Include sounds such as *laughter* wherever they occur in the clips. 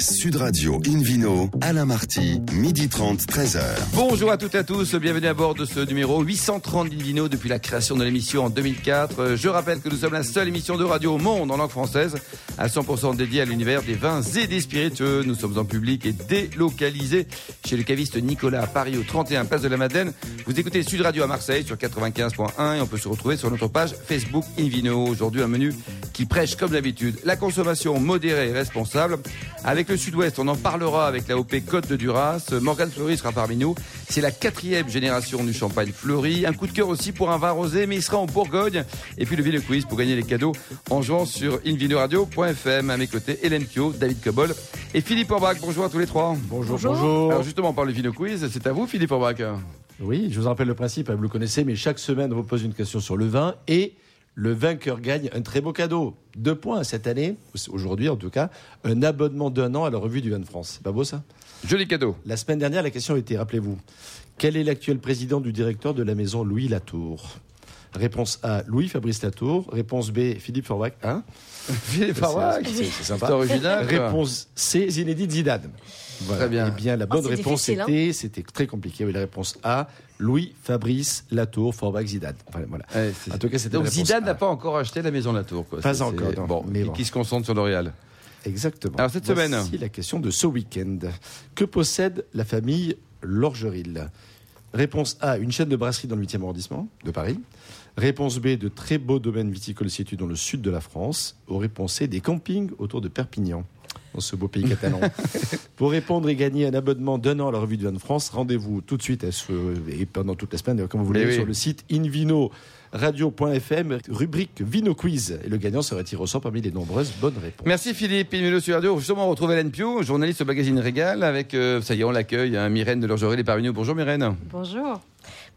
Sud Radio Invino, Alain Marty, midi 30, 13h. Bonjour à toutes et à tous, bienvenue à bord de ce numéro 830 d'Invino depuis la création de l'émission en 2004. Je rappelle que nous sommes la seule émission de radio au monde en langue française à 100% dédiée à l'univers des vins et des spiritueux. Nous sommes en public et délocalisés chez le caviste Nicolas à Paris au 31 Place de la Madeleine. Vous écoutez Sud Radio à Marseille sur 95.1 et on peut se retrouver sur notre page Facebook Invino. Aujourd'hui un menu qui prêche comme d'habitude la consommation modérée et responsable avec le Sud-Ouest, on en parlera avec la OP Côte de Duras. Morgane Fleury sera parmi nous. C'est la quatrième génération du champagne fleuri. Un coup de cœur aussi pour un vin rosé, mais il sera en Bourgogne. Et puis le Ville Quiz pour gagner les cadeaux en jouant sur invinoradio.fm. À mes côtés, Hélène Pio, David Cobol et Philippe Orbach. Bonjour à tous les trois. Bonjour, bonjour. Alors justement, on parle du Vino Quiz. C'est à vous, Philippe Orbach. Oui, je vous rappelle le principe, hein, vous le connaissez, mais chaque semaine, on vous pose une question sur le vin et le vainqueur gagne un très beau cadeau. Deux points cette année, aujourd'hui en tout cas, un abonnement d'un an à la revue du vin de France. C'est pas beau ça? Joli cadeau. La semaine dernière, la question était, rappelez-vous, quel est l'actuel président du directeur de la maison Louis Latour? Réponse A, Louis Fabrice Latour. Réponse B, Philippe Forbach. Hein? *laughs* Philippe Forbach C'est sympa. C'est original. Réponse C, Zinedine Zidane. Très bien. Eh bien, la bonne Oh, c'est réponse hein. était, c'était très compliqué. Oui, la réponse A, Louis Fabrice Latour, Forbach, Zidane. Enfin, voilà. Ouais, En tout cas, c'était Donc Zidane n'a pas encore acheté la maison Latour. Quoi. Pas encore, non. Bon, Mais bon. qui se concentre sur L'Oréal. Exactement. Alors, cette Voici semaine. la question de ce week-end. Que possède la famille Lorgeril? Réponse A, une chaîne de brasserie dans le 8e arrondissement de Paris. Réponse B, de très beaux domaines viticoles situés dans le sud de la France. Ou réponse C, des campings autour de Perpignan, dans ce beau pays catalan. *laughs* Pour répondre et gagner un abonnement d'un an à la revue du vin de France, rendez-vous tout de suite à ce, et pendant toute la semaine, comme vous voulez, oui. sur le site Invino radio.fm, rubrique Vino Quiz. Et le gagnant sera tiré au sort parmi les nombreuses bonnes réponses. Merci Philippe. Invino sur Radio. Justement, on retrouve Hélène Pio, journaliste au magazine Régal, avec, euh, ça y est, on l'accueille, hein, Myrène de Lorgeril est parmi nous. Bonjour Myrène. Bonjour.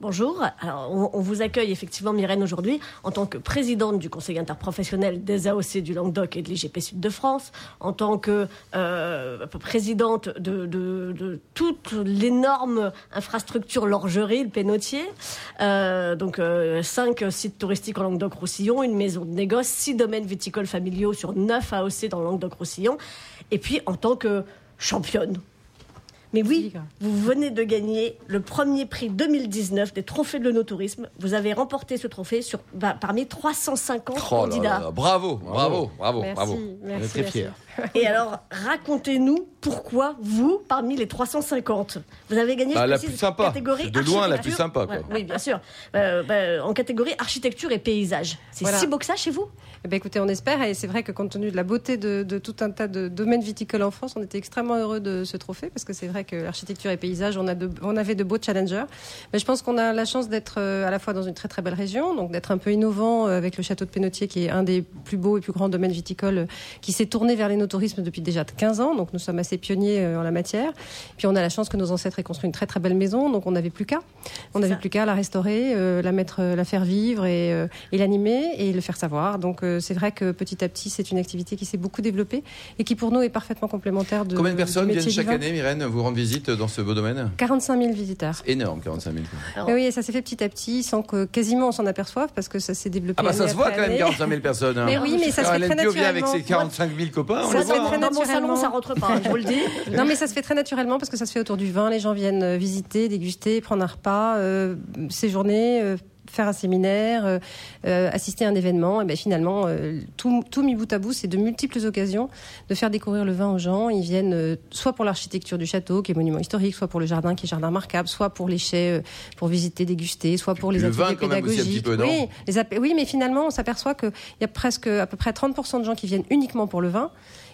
Bonjour. On, vous accueille effectivement, Myrène, aujourd'hui en tant que présidente du Conseil interprofessionnel des AOC du Languedoc et de l'IGP Sud de France, en tant que euh, présidente de, toute l'énorme infrastructure Lorgerie, le Pénautier. Euh, donc, euh, cinq sites touristiques en Languedoc-Roussillon, une maison de négoce, six domaines viticoles familiaux sur neuf AOC dans Languedoc-Roussillon. Et puis, en tant que championne mais oui, vous venez de gagner le premier prix 2019 des trophées de l'onotourisme. Vous avez remporté ce trophée sur, bah, parmi 350 Oh là candidats. là, bravo, bravo, bravo, Merci, bravo. merci, On est très merci. fiers. *laughs* Et alors, racontez-nous pourquoi vous, parmi les 350, vous avez gagné Bah, je la précise, plus sympa. catégorie De loin, la architecture. plus sympa, quoi. Ouais, oui, bien sûr. Euh, bah, en catégorie architecture et paysage. C'est Voilà. si beau que ça chez vous? Eh ben, écoutez, on espère, et c'est vrai que compte tenu de la beauté de, de tout un tas de domaines viticoles en France, on était extrêmement heureux de ce trophée, parce que c'est vrai que l'architecture et paysage, on, a de- on avait de beaux challengers. Mais je pense qu'on a la chance d'être euh, à la fois dans une très très belle région, donc d'être un peu innovant euh, avec le château de Pénautier, qui est un des plus beaux et plus grands domaines viticoles, qui s'est tourné vers l'énotourisme depuis déjà 15 ans, donc nous sommes assez pionniers euh, en la matière. Puis on a la chance que nos ancêtres aient construit une très très belle maison, donc on n'avait plus qu'à. On n'avait plus qu'à la restaurer, euh, la mettre, euh, la faire vivre et, euh, et l'animer et le faire savoir. Donc euh, c'est vrai que petit à petit, c'est une activité qui s'est beaucoup développée et qui pour nous est parfaitement complémentaire de. Combien de personnes viennent chaque année, Myrène, vous rendre visite dans ce beau domaine? 45 000 visiteurs. C'est énorme, 45 000. Alors- Et oui, et ça s'est fait petit à petit, sans que quasiment on s'en aperçoive, parce que ça s'est développé. Ah bah ça se voit quand même, année. 45 000 personnes. hein. Mais oui, mais ça se Alors, fait très Pio vient avec ses naturellement. 45 000 copains, on Ça se fait très Dans mon salon, naturellement. ça rentre pas, je vous le dis. *laughs* Non, mais ça se fait très naturellement parce que ça se fait autour du vin. Les gens viennent euh, visiter, déguster, prendre un repas, euh, séjourner, euh, faire un séminaire, euh, euh, assister à un événement. Et ben finalement, euh, tout, tout mis bout à bout, c'est de multiples occasions de faire découvrir le vin aux gens. Ils viennent euh, soit pour l'architecture du château, qui est monument historique, soit pour le jardin, qui est jardin marquable, soit pour les chais, pour visiter, déguster, soit pour les le ateliers vin, quand même, aussi, un petit pédagogiques. peu, non oui, les oui, mais finalement, on s'aperçoit qu'il y a presque à peu près 30% de gens qui viennent uniquement pour le vin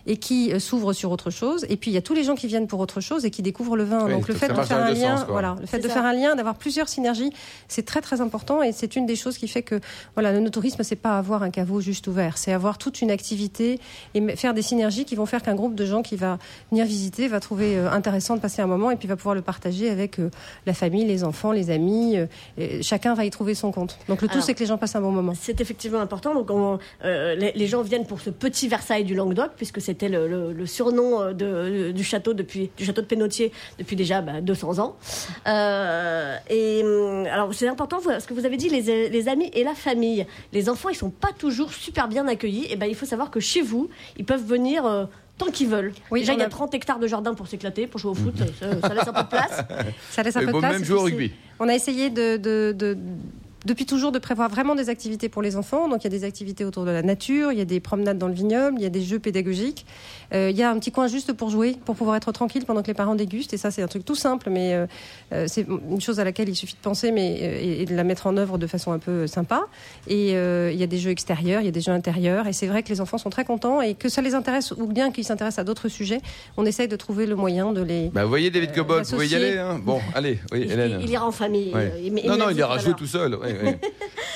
et qui euh, s'ouvrent sur autre chose. Et puis il y a tous les gens qui viennent pour autre chose et qui découvrent le vin. Oui, Donc le fait de faire un lien, sens, voilà, le fait C'est de ça. faire un lien, d'avoir plusieurs synergies, c'est très très important et c'est une des choses qui fait que voilà, le no-tourisme c'est pas avoir un caveau juste ouvert, c'est avoir toute une activité et faire des synergies qui vont faire qu'un groupe de gens qui va venir visiter va trouver euh, intéressant de passer un moment et puis va pouvoir le partager avec euh, la famille, les enfants, les amis. euh, et chacun va y trouver son compte. Donc le tout c'est que les gens passent un bon moment. C'est effectivement important. Donc, on- euh, les, les gens viennent pour ce petit Versailles du Languedoc, puisque c'était le, le- le surnom euh, de- du château depuis du château de Pénautier depuis déjà bah, 200 ans. Euh, et hum, alors, c'est important vous- ce que vous avez dit, les, les amis et la famille. Les enfants, ils sont pas toujours super bien accueillis. Et ben, il faut savoir que chez vous, ils peuvent venir. euh, tant qu'ils veulent. Oui, Déjà, il y a a- 30 hectares de jardin pour s'éclater, pour jouer au foot, ça, ça laisse un peu de place. *laughs* Ça laisse un peu bon, de place. même jouer au rugby. On a essayé de, de- de- depuis toujours de prévoir vraiment des activités pour les enfants. Donc il y a des activités autour de la nature, il y a des promenades dans le vignoble, il y a des jeux pédagogiques. Euh, il y a un petit coin juste pour jouer, pour pouvoir être tranquille pendant que les parents dégustent. Et ça, c'est un truc tout simple, mais euh, euh, c'est une chose à laquelle il suffit de penser mais, euh, et, et de la mettre en œuvre de façon un peu sympa. Et euh, il y a des jeux extérieurs, il y a des jeux intérieurs. Et c'est vrai que les enfants sont très contents et que ça les intéresse ou bien qu'ils s'intéressent à d'autres sujets, on essaye de trouver le moyen de les. Bah, vous voyez David Euh, Cobol, vous pouvez y aller. Hein bon, allez, oui, Il, Hélène. il ira en famille. Ouais. il- il non, non, il ira jouer tout seul. *laughs*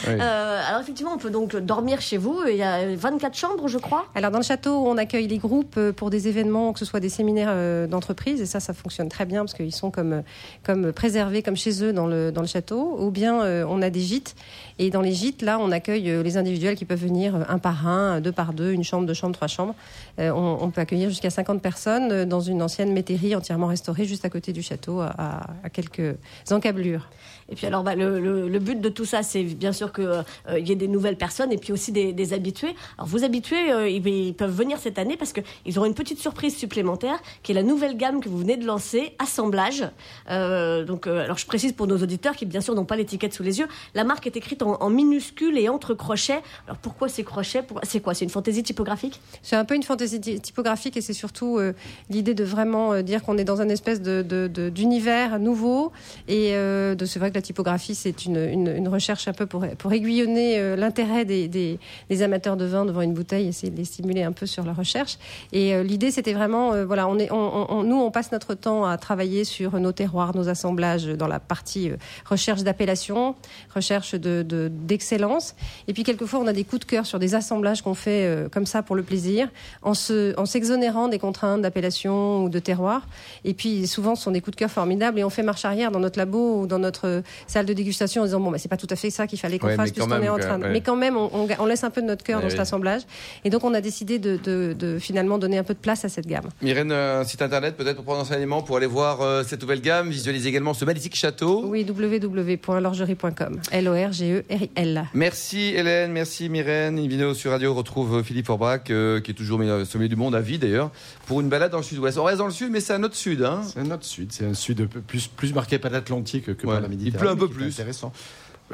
Euh, alors effectivement, on peut donc dormir chez vous. Il y a 24 chambres, je crois. Alors dans le château, on accueille les groupes euh, pour des événements, que ce soit des séminaires euh, d'entreprise, et ça, ça fonctionne très bien parce qu'ils sont comme, comme préservés comme chez eux dans le, dans le château. Ou bien euh, on a des gîtes, et dans les gîtes, là, on accueille les individuels qui peuvent venir un par un, deux par deux, une chambre, deux chambres, trois chambres. Euh, on, on peut accueillir jusqu'à 50 personnes dans une ancienne métairie entièrement restaurée juste à côté du château, à quelques encablures. Et puis alors, bah, le, le- but de tout ça, c'est bien sûr qu'il y ait des nouvelles personnes et puis aussi des, habitués. Alors vos habitués, euh, ils, peuvent venir cette année parce qu'ils auront une petite surprise supplémentaire, qui est la nouvelle gamme que vous venez de lancer, Assemblage. Euh, donc, euh, alors je précise pour nos auditeurs qui bien sûr n'ont pas l'étiquette sous les yeux, la marque est écrite en, minuscules et entre crochets. Alors pourquoi ces crochets? C'est quoi? C'est une fantaisie typographique? C'est un peu une fantaisie ty- typographique et c'est surtout euh, l'idée de vraiment euh, dire qu'on est dans un espèce de, de- de- d'univers nouveau et euh, de c'est vrai que la typographie c'est une, une- recherche un peu pour, pour aiguillonner euh, l'intérêt des, des- amateurs de vin devant une bouteille, essayer de les stimuler un peu sur leur recherche. Et euh, l'idée c'était vraiment euh, voilà on est nous on passe notre temps à travailler sur nos terroirs, nos assemblages dans la partie recherche d'appellation, recherche de, de- d'excellence. Et puis quelquefois on a des coups de cœur sur des assemblages qu'on fait comme ça pour le plaisir, en se en s'exonérant des contraintes d'appellation ou de terroir. Et puis souvent ce sont des coups de cœur formidables et on fait marche arrière dans notre labo ou dans notre salle de dégustation en disant bon bah, c'est pas tout à fait ça qu'il fallait qu'on Ouais, fasse puisqu'on est en train. ouais. Mais quand même on, on ga- on laisse un peu de notre cœur Ouais, dans oui. cet assemblage. Et donc on a décidé de, de- de finalement donner un peu de place à cette gamme. Myrène, euh, un site internet peut-être pour prendre enseignement, pour aller voir euh, cette nouvelle gamme, visualiser également ce magnifique château. Oui www.lorgerie.com. L O R G E R I L. Merci Hélène, merci Myrène. Invino sur Radio retrouve euh, Philippe Forbach, euh, qui est toujours au sommet du monde à vie d'ailleurs, pour une balade dans le sud-ouest. On reste dans le sud, mais c'est un autre sud. Hein. C'est un autre sud, c'est un sud plus, plus marqué par l'Atlantique que Ouais. par la Il pleut un peu plus. Intéressant.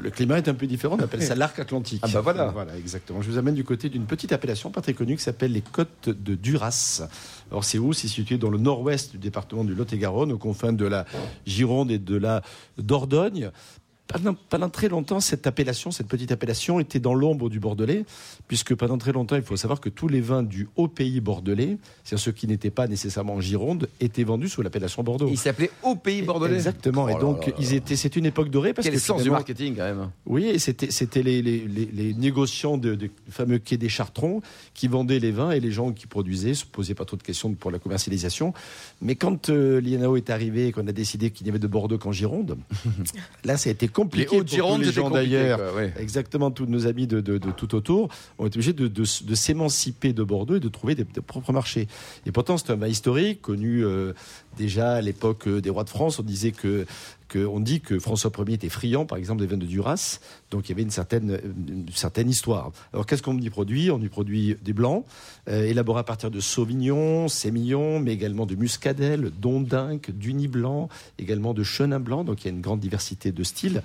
Le climat est un peu différent, on appelle ça *laughs* l'arc atlantique. Ah bah voilà. Voilà, exactement. Je vous amène du côté d'une petite appellation pas très connue qui s'appelle les Côtes de Duras. Alors c'est où? C'est situé dans le nord-ouest du département du Lot-et-Garonne, aux confins de la Gironde et de la Dordogne. Pendant, pendant très longtemps, cette appellation, cette petite appellation, était dans l'ombre du Bordelais, puisque pendant très longtemps, il faut savoir que tous les vins du haut pays bordelais, c'est-à-dire ceux qui n'étaient pas nécessairement en Gironde, étaient vendus sous l'appellation Bordeaux. Il s'appelait Au Pays Bordelais. Exactement. Oh et là donc, là là. ils étaient. C'est une époque dorée parce Quel que sens du marketing quand même. oui, et c'était c'était les, les, les, les négociants de, de fameux quai des Chartrons qui vendaient les vins et les gens qui produisaient se posaient pas trop de questions pour la commercialisation. Mais quand euh, l'INAO est arrivé et qu'on a décidé qu'il n'y avait de Bordeaux qu'en Gironde, *laughs* là ça a été compliqué Gironde, tous les gens d'ailleurs. ouais. Exactement, tous nos amis de, de- de tout autour ont été obligés de, s'émanciper de Bordeaux et de trouver des, des propres marchés. Et pourtant, c'est un vin historique connu euh, déjà à l'époque euh, des rois de France. On disait que, que on dit que François Ier était friand, par exemple, des vins de Duras. Donc il y avait une certaine, une certaine histoire. Alors qu'est-ce qu'on y produit? On y produit des blancs, euh, élaborés à partir de Sauvignon, Sémillon, mais également de Muscadelle, d'Ondinque, d'Uni blanc, également de Chenin blanc. Donc il y a une grande diversité de styles.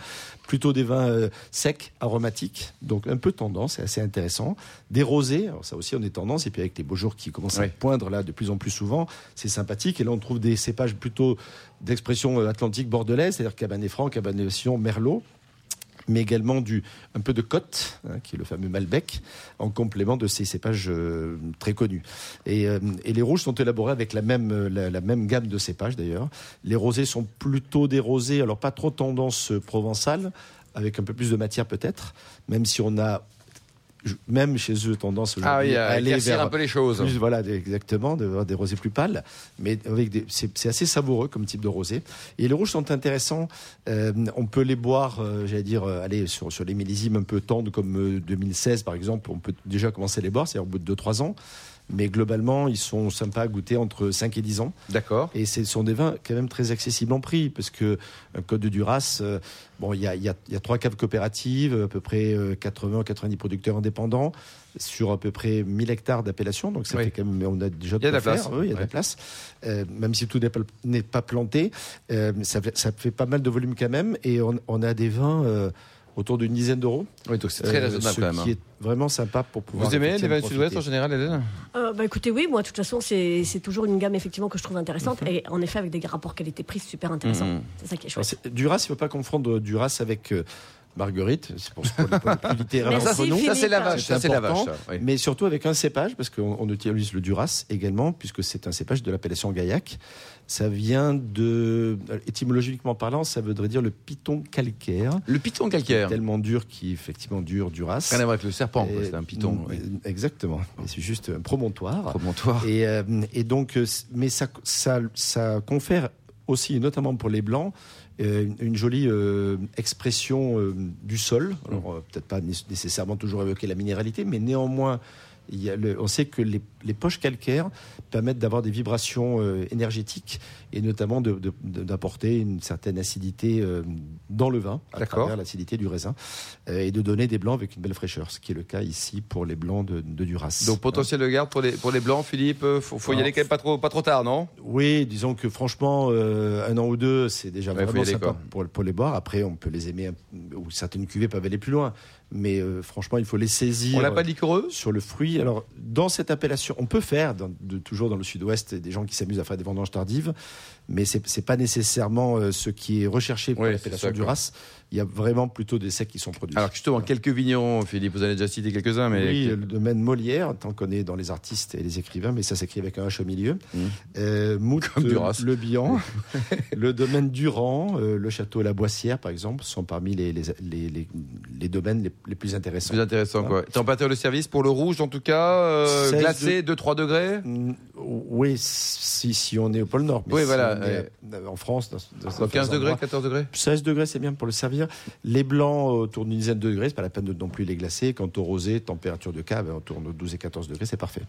Plutôt des vins euh, secs, aromatiques, donc un peu tendance, c'est assez intéressant. Des rosés, alors ça aussi on est tendance, et puis avec les beaux jours qui commencent à poindre là de plus en plus souvent, c'est sympathique. Et là on trouve des cépages plutôt d'expression euh, atlantique bordelaise, c'est-à-dire Cabernet Franc, Cabernet Sauvignon, Merlot mais également du, un peu de Côte, hein, qui est le fameux Malbec, en complément de ces cépages euh, très connus. Et, euh, et les rouges sont élaborés avec la même, la, même gamme de cépages d'ailleurs. Les rosés sont plutôt des rosés, alors pas trop tendance provençale, avec un peu plus de matière peut-être, même si on a même chez eux tendance Ah oui, aujourd'hui à à aller éclaircir vers un peu les choses. plus, voilà, exactement, des rosés plus pâles, mais avec des, c'est, c'est assez savoureux comme type de rosé. Et les rouges sont intéressants. Euh, on peut les boire, euh, j'allais dire, euh, aller sur, sur les millésimes un peu tendres comme euh, 2016 par exemple. On peut déjà commencer à les boire, c'est-à-dire au bout de 2-3 ans. Mais globalement, ils sont sympas à goûter entre 5 et 10 ans. D'accord. Et ce sont des vins quand même très accessibles en prix, parce que un Côte de Duras, euh, bon, il y a, y, a, il y a trois caves coopératives, à peu près 80 ou 90 producteurs indépendants, sur à peu près 1000 hectares d'appellation. Donc ça Oui. fait quand même, on a déjà Il y a de la place. Oui, il y a de la place. Euh, même si tout n'est pas, n'est pas planté, euh, ça, fait, ça fait pas mal de volume quand même. Et on, on a des vins euh, autour d'une dizaine d'euros. Oui, donc c'est très Euh, raisonnable ce quand même. qui hein. est vraiment sympa pour pouvoir. Vous aimez les vins du sud-ouest en général, Hélène? Euh, bah écoutez, oui, moi de toute façon, c'est c'est toujours une gamme effectivement que je trouve intéressante Mhm. et en effet avec des rapports qualité-prix super intéressants. Mhm. C'est ça qui est Alors, chouette. Duras, il ne faut pas confondre Duras avec euh, Marguerite. C'est pour, nous. Ça, c'est la vache. Ça, c'est la vache. ça, oui. Mais surtout avec un cépage, parce qu'on on utilise le Duras également, puisque c'est un cépage de l'appellation Gaillac. Ça vient de, étymologiquement parlant, ça voudrait dire le piton calcaire, Le piton calcaire. tellement dur qui effectivement dure Duras. Rien à voir avec le serpent, c'est un piton. Oui. Exactement. C'est juste un promontoire. Promontoire. Et, euh, et donc, euh, mais ça, ça, ça confère aussi, notamment pour les blancs, euh, une, une jolie euh, expression euh, du sol. Alors, euh, peut-être pas né- nécessairement toujours évoquer la minéralité, mais néanmoins, il y a le- on sait que les, les poches calcaires permettent d'avoir des vibrations euh, énergétiques et notamment d'apporter une certaine acidité euh, dans le vin, à travers l'acidité du raisin, euh, et de donner des blancs avec une belle fraîcheur, ce qui est le cas ici pour les blancs de, de Duras. Donc potentiel de garde pour les, pour les blancs, Philippe, faut, faut y aller quand même pas trop, pas trop tard, non? Oui, disons que franchement, un an ou deux, c'est déjà Ouais, vraiment sympa pour, pour les boire. Après, on peut les aimer, ou certaines cuvées peuvent aller plus loin. Mais euh, franchement, il faut les saisir. On n'a pas de liquoreux sur le fruit. Alors, dans cette appellation, on peut faire, dans- de, toujours dans le sud-ouest, des gens qui s'amusent à faire des vendanges tardives, mais c'est n'est pas nécessairement euh, ce qui est recherché pour Oui, l'appellation du. Ras. Il y a vraiment plutôt des secs qui sont produits. Alors justement, quelques vignerons, Philippe, vous en avez déjà cité quelques-uns, mais... Oui, le domaine Molière, tant qu'on est dans les artistes et les écrivains, mais ça s'écrit avec un H au milieu. Mhm. Euh, Mout, Comme Duras. Le Bihan, *laughs* le domaine Durand, euh, le château La Boissière, par exemple, sont parmi les, les, les, les- les domaines les, les plus intéressants. Plus intéressant, quoi. Température de service pour le rouge, en tout cas, euh, 16 glacé, 2-3 degrés? Mm, Oui, si, si on est au pôle Nord. Mais Oui, si voilà, en France, dans, dans Donc certains 15 degrés, endroits, 14 degrés? 16 degrés, c'est bien pour le servir. Les blancs autour d'une dizaine de degrés, c'est pas la peine de non plus les glacer. Quant au rosé, température de cave, autour de 12 et 14 degrés, c'est parfait.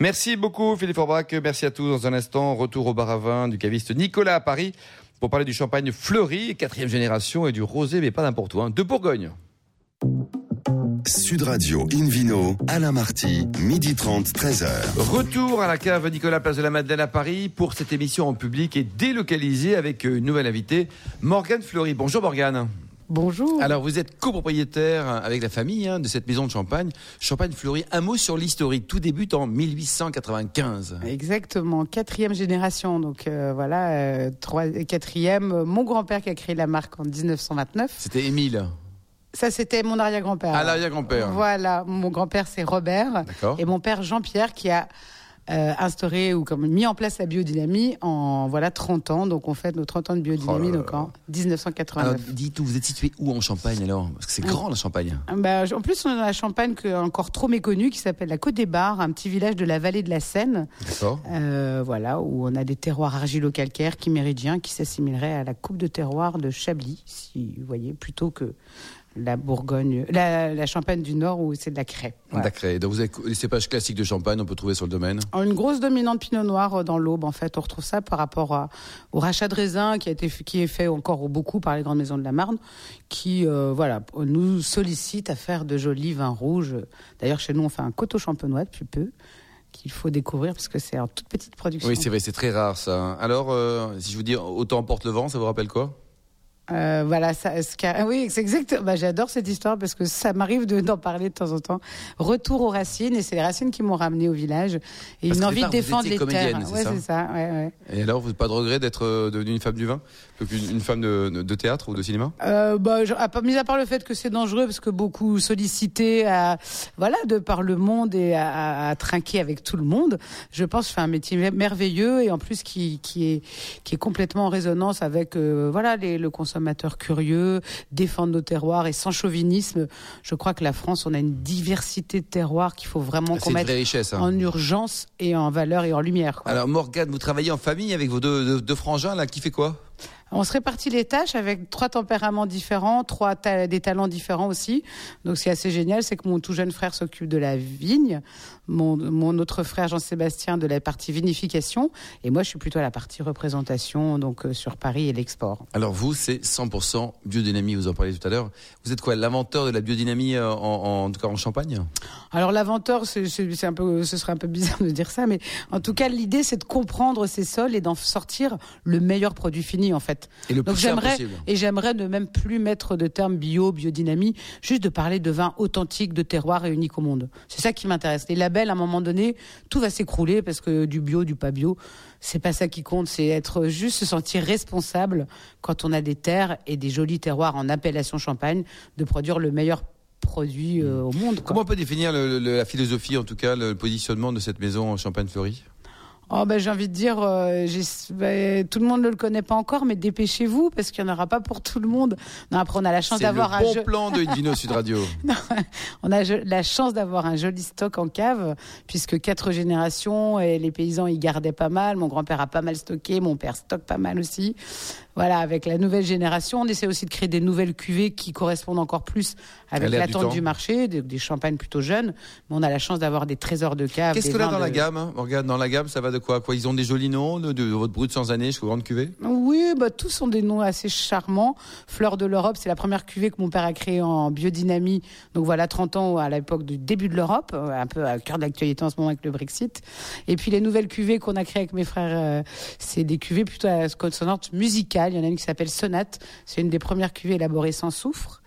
Merci beaucoup Philippe Orbach, merci à tous. Dans un instant, retour au bar à vin du caviste Nicolas à Paris pour parler du champagne fleuri, quatrième génération, et du rosé, mais pas n'importe où, hein, de Bourgogne. Sud Radio Invino, Alain Marty, midi 30, 13h. Retour à la cave Nicolas Place de la Madeleine à Paris pour cette émission en public et délocalisée avec une nouvelle invitée, Morgane Fleury. Bonjour Morgane. Bonjour. Alors vous êtes copropriétaire avec la famille hein, de cette maison de champagne, Champagne Fleury. Un mot sur l'historique. Tout débute en 1895. Exactement, quatrième génération. Donc euh, voilà, euh, trois, quatrième. euh, Mon grand-père qui a créé la marque en 1929. C'était Émile. Ça, c'était mon arrière-grand-père. À l'arrière-grand-père. Voilà, mon grand-père c'est Robert D'accord. et mon père Jean-Pierre qui a euh, instauré ou comme mis en place la biodynamie en voilà 30 ans. Donc on fête nos 30 ans de biodynamie Oh là donc en Alors 1989. dites-vous, vous êtes situé où en Champagne alors? Parce que c'est grand la Champagne. Bah, en plus, on est dans la Champagne que, encore trop méconnue, qui s'appelle la Côte des Bars, un petit village de la vallée de la Seine. D'accord. Euh, voilà, où on a des terroirs argilo-calcaires qui méridiens qui s'assimileraient à la coupe de terroir de Chablis, si vous voyez, plutôt que la Bourgogne, la, la Champagne du Nord où c'est de la craie. Voilà. D'accord. Donc vous avez les cépages classiques de Champagne, on peut trouver sur le domaine? Une grosse dominante pinot noir euh, dans l'Aube, en fait. On retrouve ça par rapport à- au rachat de raisin qui, a été, qui est fait encore beaucoup par les grandes maisons de la Marne, qui euh, voilà, nous sollicite à faire de jolis vins rouges. D'ailleurs, chez nous, on fait un coteau champenois depuis peu qu'il faut découvrir parce que c'est en toute petite production. Oui, c'est vrai, c'est très rare ça. Alors, euh, si je vous dis autant emporte le vent, ça vous rappelle quoi? Euh, voilà, ça, ce qu'a- oui, c'est exact. Bah, j'adore cette histoire parce que ça m'arrive de- d'en parler de temps en temps. Retour aux racines, et c'est les racines qui m'ont ramené au village et Parce une envie de défendre les terres. c'est Ouais, ça c'est ça. Ouais, ouais. Et alors, vous n'avez pas de regret d'être euh, devenue une femme du vin une, femme de, de théâtre ou de cinéma? Euh, bah, je- à part- mis à part le fait que c'est dangereux parce que beaucoup sollicité à voilà de par le monde et à, à- à trinquer avec tout le monde, je pense que je fais un métier mer- merveilleux et en plus qui qui est qui est complètement en résonance avec euh, voilà les, le consommateur curieux, défendre nos terroirs et sans chauvinisme. Je crois que la France, on a une diversité de terroirs qu'il faut vraiment qu'on une mette richesse. hein. en urgence et en valeur et en lumière. quoi. Alors Morgane, vous travaillez en famille avec vos deux, deux- deux frangins là, qui fait quoi? On se répartit les tâches avec trois tempéraments différents, trois ta- des talents différents aussi. Donc, ce qui est assez génial, c'est que mon tout jeune frère s'occupe de la vigne, mon, mon autre frère Jean-Sébastien de la partie vinification, et moi, je suis plutôt à la partie représentation, donc euh, sur Paris et l'export. Alors vous, c'est 100% biodynamie, vous en parliez tout à l'heure. Vous êtes quoi, l'inventeur de la biodynamie euh, en, en, tout cas en Champagne? Alors l'inventeur, c'est un peu, ce serait un peu bizarre de dire ça, mais en tout cas l'idée c'est de comprendre ces sols et d'en sortir le meilleur produit fini en fait. Et le Donc j'aimerais et j'aimerais ne même plus mettre de termes bio, biodynamie, juste de parler de vin authentique, de terroir et unique au monde. C'est ça qui m'intéresse. Les labels, à un moment donné, tout va s'écrouler parce que du bio, du pas bio, c'est pas ça qui compte. C'est être juste se sentir responsable quand on a des terres et des jolis terroirs en appellation Champagne, de produire le meilleur produit euh, au monde. quoi. Comment on peut définir le- le- la philosophie, en tout cas le positionnement de cette maison en Champagne-Fleury? Oh ben j'ai envie de dire, euh, ben, tout le monde ne le connaît pas encore, mais dépêchez-vous parce qu'il n'y en aura pas pour tout le monde. Non, après on a la chance d'avoir un bon jeu- plan de Invino Sud Radio. *laughs* on a la chance d'avoir un joli stock en cave, puisque quatre générations et les paysans y gardaient pas mal. Mon grand-père a pas mal stocké, mon père stocke pas mal aussi. Voilà, avec la nouvelle génération, on essaie aussi de créer des nouvelles cuvées qui correspondent encore plus avec du l'attente temps. du, marché, des, des champagnes plutôt jeunes. Mais on a la chance d'avoir des trésors de cave. Qu'est-ce là vins dans la de- gamme hein? Regarde, dans la gamme, ça va de quoi? Quoi Ils ont des jolis noms, de, de votre brut sans année jusqu'aux grandes cuvées Oui, bah, tous sont des noms assez charmants. Fleur de l'Europe, c'est la première cuvée que mon père a créée en biodynamie. Donc voilà, 30 ans à l'époque du début de l'Europe, euh, un peu à cœur de l'actualité en ce moment avec le Brexit. Et puis les nouvelles cuvées qu'on a créées avec mes frères, euh, c'est des cuvées plutôt à consonante musicale. Il y en a une qui s'appelle Sonate. C'est une des premières cuvées élaborées sans soufre.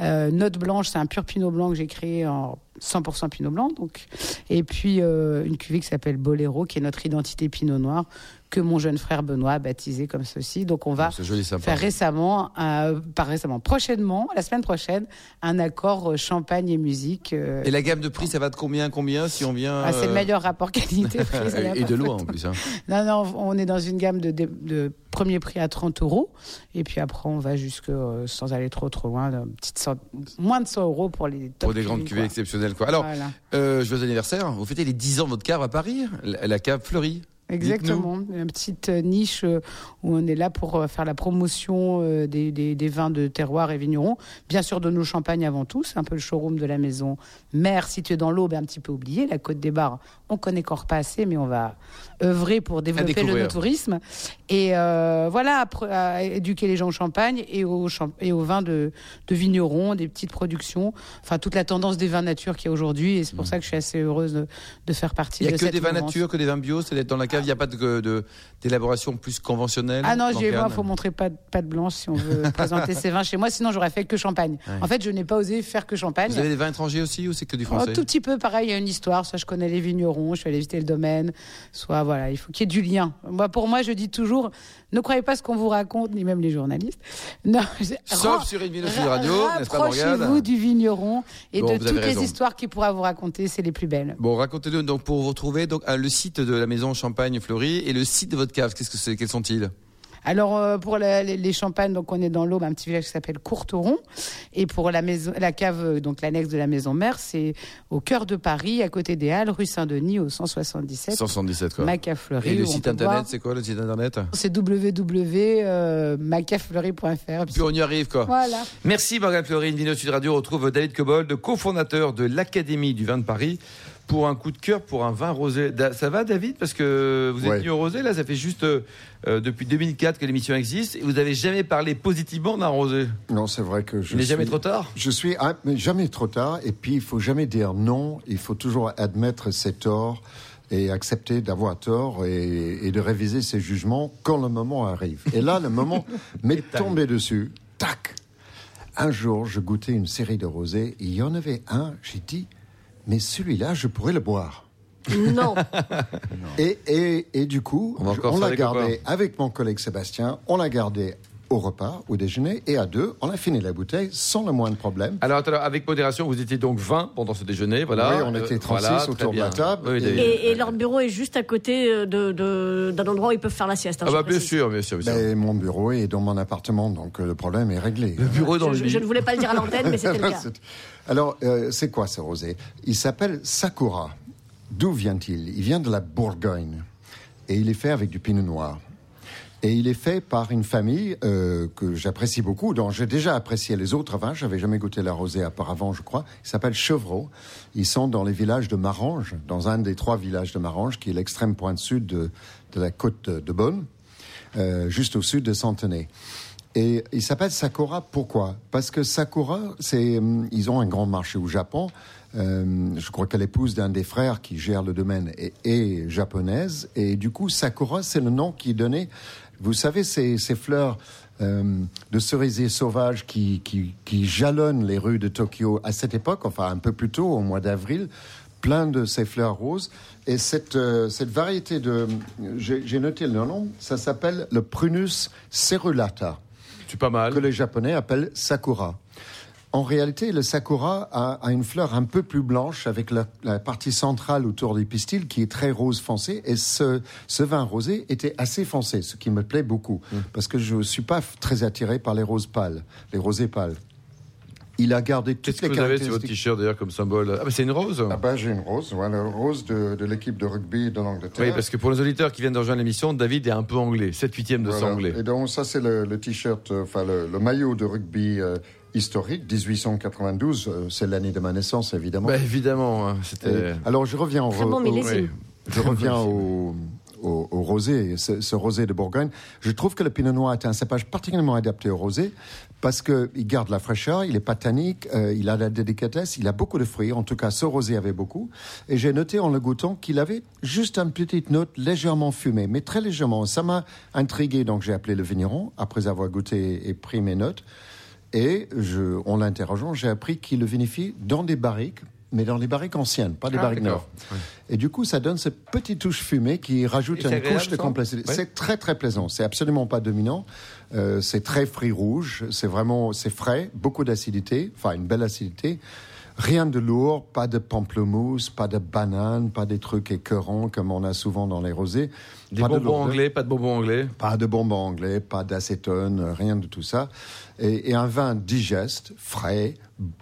Euh, Note blanche, c'est un pur pinot blanc que j'ai créé en 100% pinot blanc. Donc. Et puis euh, une cuvée qui s'appelle Boléro, qui est notre identité pinot noir, que mon jeune frère Benoît a baptisé comme ceci. Donc on va joli, sympa. faire récemment, euh, pas récemment, prochainement, la semaine prochaine, un accord euh, champagne et musique. euh, Et la gamme de prix, ça va de combien à combien si on vient ah, c'est le meilleur rapport qualité-prix. *laughs* Et de loin en plus. Hein. Non, non, on est dans une gamme de, de, de premier prix à 30 euros. Et puis après, on va jusque, euh, sans aller trop trop loin, d'une petite cent- moins de 100 euros pour les Pour des grandes cuvées, exceptionnelles. Quoi. Alors, Voilà. joyeux anniversaire. Vous fêtez les 10 ans de votre cave à Paris, la, la cave fleurie. Exactement, une petite euh, niche euh, où on est là pour euh, faire la promotion des, des- des vins de terroir et vignerons. Bien sûr, de nos champagnes avant tout, c'est un peu le showroom de la maison mère située dans l'Aube, un petit peu oubliée. La Côte des Bars, on connaît encore pas assez, mais on va œuvrer pour développer le no-tourisme. Et euh, voilà, après, à éduquer les gens au champagne et aux, champ- et aux vins de, de vignerons, des petites productions, enfin toute la tendance des vins nature qu'il y a aujourd'hui. Et c'est pour ça que je suis assez heureuse de, de faire partie Il n'y de a que cette des vins nature, que des vins bio, c'est d'être dans la cave. Il n'y a pas de- de- d'élaboration plus conventionnelle. Ah non, j'ai, moi, faut montrer pas de, pas de blanche si on veut *laughs* présenter ses vins chez moi. Sinon, j'aurais fait que champagne. Ouais. En fait, je n'ai pas osé faire que champagne. Vous avez des vins étrangers aussi ou c'est que du français tout petit peu, pareil, il y a une histoire. Soit je connais les vignerons, je suis allée visiter le domaine. Soit voilà, il faut qu'il y ait du lien. Moi, pour moi, je dis toujours, ne croyez pas ce qu'on vous raconte, ni même les journalistes. Non, Sauf sur Invino Sud Radio, n'est-ce pas, Morgane Rapprochez-vous du vigneron et Bon, de toutes les histoires qu'il pourra vous raconter, c'est les plus belles. Bon, racontez-nous donc pour vous retrouver donc le site de la maison Champagne Fleury et le site de votre cave. Qu'est-ce que c'est? Quels sont-ils? Alors euh, pour la- les, les champagnes, donc on est dans l'Aube, un petit village qui s'appelle Courteron, et pour la maison, la cave, euh, donc l'annexe de la maison mère, c'est au cœur de Paris, à côté des Halles, rue Saint-Denis, au 177, 177 quoi. Macafleury. Et le site internet, c'est quoi le site internet? C'est www.macafleury.fr. Puis on y arrive quoi. Voilà. Merci Morgane Fleury, Invino Sud Radio. On retrouve David Cobold, cofondateur de l'Académie du vin de Paris, pour un coup de cœur pour un vin rosé. Ça va David? Parce que vous êtes Ouais. venu au rosé, là ça fait juste euh, euh, depuis 2004 que l'émission existe et vous n'avez jamais parlé positivement d'un rosé. Non, c'est vrai que je Il n'est jamais trop tard? Je suis ah, mais jamais trop tard. Et puis, il faut jamais dire non. Il faut toujours admettre ses torts et accepter d'avoir tort et, et de réviser ses jugements quand le moment arrive. Et là, le moment *laughs* m'est tombé dessus. Tac Un jour, je goûtais une série de rosés. et Il y en avait un, j'ai dit, mais celui-là, je pourrais le boire. Non. *laughs* Et, et, et du coup, On l'a gardé avec mon collègue Sébastien, on l'a gardé au repas, au déjeuner, et à deux, on a fini la bouteille sans le moindre problème. Alors, attends, avec modération, vous étiez donc 20 pendant ce déjeuner, voilà. Oui, on était 36 voilà, autour de la table. Oui, Et- David. Et, et leur bureau est juste à côté euh, de- de- d'un endroit où ils peuvent faire la sieste. hein, Ah je bah bien sûr, bien sûr, bien sûr. Mais mon bureau est dans mon appartement, donc euh, le problème est réglé. Le bureau dans Je, le je lit. ne voulais pas le dire à l'antenne, mais c'était le *laughs* cas. Alors, euh, c'est quoi ce rosé? Il s'appelle Sakura. D'où vient-il? Il vient de la Bourgogne. Et il est fait avec du pinot noir. Et il est fait par une famille euh, que j'apprécie beaucoup, dont j'ai déjà apprécié les autres vins. J'avais jamais goûté la rosée auparavant, je crois. Il s'appelle Chevreau. Ils sont dans les villages de Marange, dans un des trois villages de Marange, qui est l'extrême pointe sud de, de la côte de, Beaune, euh, juste au sud de Centenay. Et il s'appelle Sakura. Pourquoi? Parce que Sakura, c'est, hum, ils ont un grand marché au Japon. Euh, je crois que l'épouse d'un des frères qui gère le domaine est, est japonaise. Et du coup, Sakura, c'est le nom qui est donné. Vous savez, ces, ces fleurs euh, de cerisier sauvage qui, qui, jalonnent les rues de Tokyo à cette époque, enfin un peu plus tôt, au mois d'avril, plein de ces fleurs roses. Et cette, euh, cette variété de... J'ai noté le nom, ça s'appelle le Prunus cerulata C'est pas mal. que les Japonais appellent sakura. En réalité, le sakura a, a une fleur un peu plus blanche avec la, la partie centrale autour des pistils qui est très rose foncé. Et ce, ce vin rosé était assez foncé, ce qui me plaît beaucoup parce que je ne suis pas très attiré par les roses pâles, les rosés pâles. Il a gardé toutes Qu'est-ce que vous avez sur votre t-shirt d'ailleurs comme symbole? Ah, bah, c'est une rose Ah bah, j'ai une rose, voilà, rose de, de l'équipe de rugby de l'Angleterre. Oui, parce que pour les auditeurs qui viennent de rejoindre l'émission, David est un peu anglais, 7 8 de Voilà. anglais. Et donc ça c'est le, le t-shirt, euh, enfin le, le maillot de rugby euh, historique, 1892, euh, c'est l'année de ma naissance évidemment. Bah, évidemment, hein, c'était. Et- alors je reviens au, Très je reviens *laughs* au, au, rosé, ce, rosé de Bourgogne. Je trouve que le Pinot Noir est un cépage particulièrement adapté au rosé parce que il garde la fraîcheur, il est pas tannique, euh, il a la délicatesse, il a beaucoup de fruits. En tout cas, ce rosé avait beaucoup. Et j'ai noté en le goûtant qu'il avait juste une petite note légèrement fumée, mais très légèrement. Ça m'a intrigué, donc j'ai appelé le vigneron après avoir goûté et pris mes notes. Et en l'interrogeant, j'ai appris qu'il le vinifie dans des barriques, mais dans des barriques anciennes, pas des Ah, barriques neuves. Et du coup, ça donne cette petite touche fumée qui rajoute une couche de complexité. C'est très très plaisant. C'est absolument pas dominant. Euh, c'est très fruit rouge. C'est vraiment c'est frais, beaucoup d'acidité, enfin une belle acidité. Rien de lourd, pas de pamplemousse, pas de banane, pas des trucs écœurants comme on a souvent dans les rosés. Des Pas de bonbons anglais, pas de bonbons anglais. Pas de bonbons anglais, pas d'acétone, rien de tout ça. Et, et un vin digeste, frais,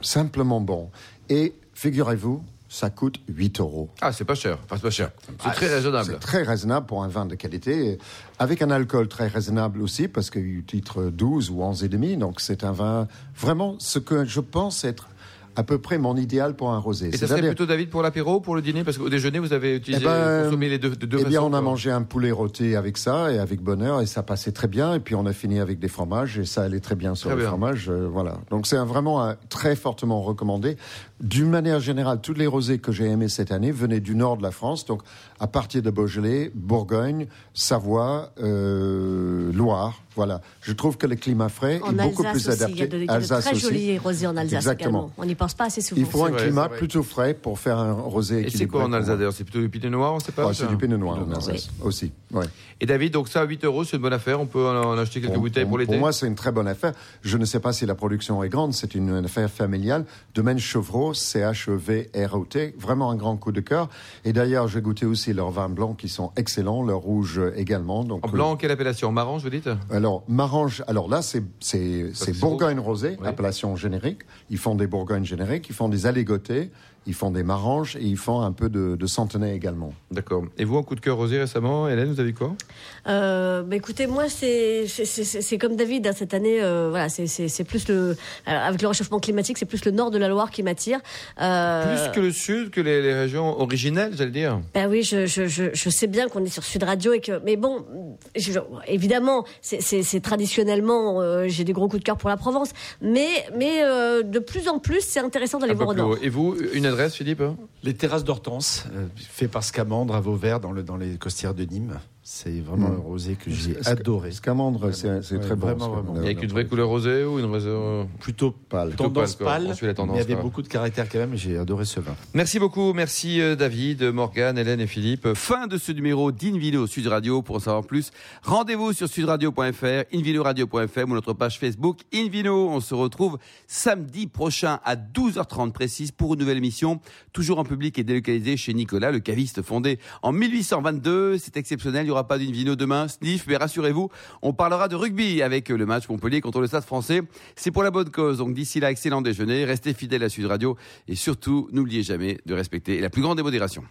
simplement bon. Et figurez-vous, ça coûte 8 euros. Ah, c'est pas cher. Enfin, c'est pas cher. C'est très raisonnable. C'est très raisonnable pour un vin de qualité, avec un alcool très raisonnable aussi, parce qu'il titre 12 ou 11 et demi. Donc c'est un vin vraiment ce que je pense être à peu près mon idéal pour un rosé. Et ça serait plutôt David pour l'apéro, pour le dîner Parce qu'au déjeuner, vous avez utilisé, Eh ben, consommé les deux, de deux eh bien, façons, on a quoi. mangé un poulet rôti avec ça et avec bonheur et ça passait très bien. Et puis on a fini avec des fromages et ça allait très bien sur Très le bien. fromage. euh, voilà. Donc c'est vraiment un- très fortement recommandé. D'une manière générale, tous les rosés que j'ai aimés cette année venaient du nord de la France, donc à partir de Beaujolais, Bourgogne, Savoie, euh, Loire. Voilà. Je trouve que le climat frais En est beaucoup plus aussi, adapté. il y a de, il y a de très aussi. jolis rosés en Alsace Exactement. également. On n'y pense pas assez souvent. Il faut un vrai, climat plutôt frais pour faire un rosé Et c'est quoi en Alsace d'ailleurs? C'est plutôt du pinot noir, on sait pas Ah, C'est du pinot noir en Alsace aussi. Ouais. Et David, donc ça, 8 euros, c'est une bonne affaire. On peut en, acheter quelques bouteilles pour l'été. Pour moi, c'est une très bonne affaire. Je ne sais pas si la production est grande, c'est une, une affaire familiale. Domaine Chevreau, C-H-E-V-R-O-T, vraiment un grand coup de cœur. Et d'ailleurs, j'ai goûté aussi leurs vins blancs qui sont excellents, leurs rouges également. Donc, en blanc, quelle appellation? Marron, je vous dites euh, alors, Marange, alors là, c'est, Bourgogne rosé, Oui. appellation générique. Ils font des Bourgognes génériques, ils font des alligotés, ils font des Maranges et ils font un peu de, de Centenay également. D'accord. Et vous, un coup de cœur rosé récemment, Hélène, vous avez quoi? Euh, bah écoutez, moi c'est c'est- c'est c'est comme David hein, cette année. euh, voilà, c'est c'est c'est plus le alors, avec le réchauffement climatique, c'est plus le nord de la Loire qui m'attire. Euh, Plus que le sud, que les, les régions originelles, j'allais dire. Ben oui, je, je, je, je sais bien qu'on est sur Sud Radio et que, mais bon, je- évidemment, c'est- c'est c'est traditionnellement, euh, j'ai des gros coups de cœur pour la Provence, mais mais euh, de plus en plus, c'est intéressant d'aller voir au nord. Et vous, une Les terrasses d'Hortense, euh, fait par Scamandre à Vauvert dans les costières de Nîmes. C'est vraiment Mm. un rosé que j'ai adoré. Scamandre, c'est, Ouais, très bon. vraiment, vraiment. Avec une vraie couleur rosée ou une. Plutôt pâle. Plutôt tendance pâle, pâle, la tendance, mais il y avait beaucoup de caractère quand même. et J'ai adoré ce vin. Merci beaucoup, merci euh, David, Morgane, Hélène et Philippe. Fin de ce numéro d'Invino Sud Radio. Pour en savoir plus, rendez-vous sur sudradio.fr, invinoradio.fr ou notre page Facebook Invino. On se retrouve samedi prochain à 12h30 précise pour une nouvelle émission, toujours en public et délocalisée chez Nicolas, le caviste fondé en 1822. C'est exceptionnel, aura pas d'Invino demain, sniff, mais rassurez-vous, on parlera de rugby avec le match Montpellier contre le Stade français. C'est pour la bonne cause, donc d'ici là, excellent déjeuner, restez fidèles à Sud Radio et surtout, n'oubliez jamais de respecter la plus grande démodération.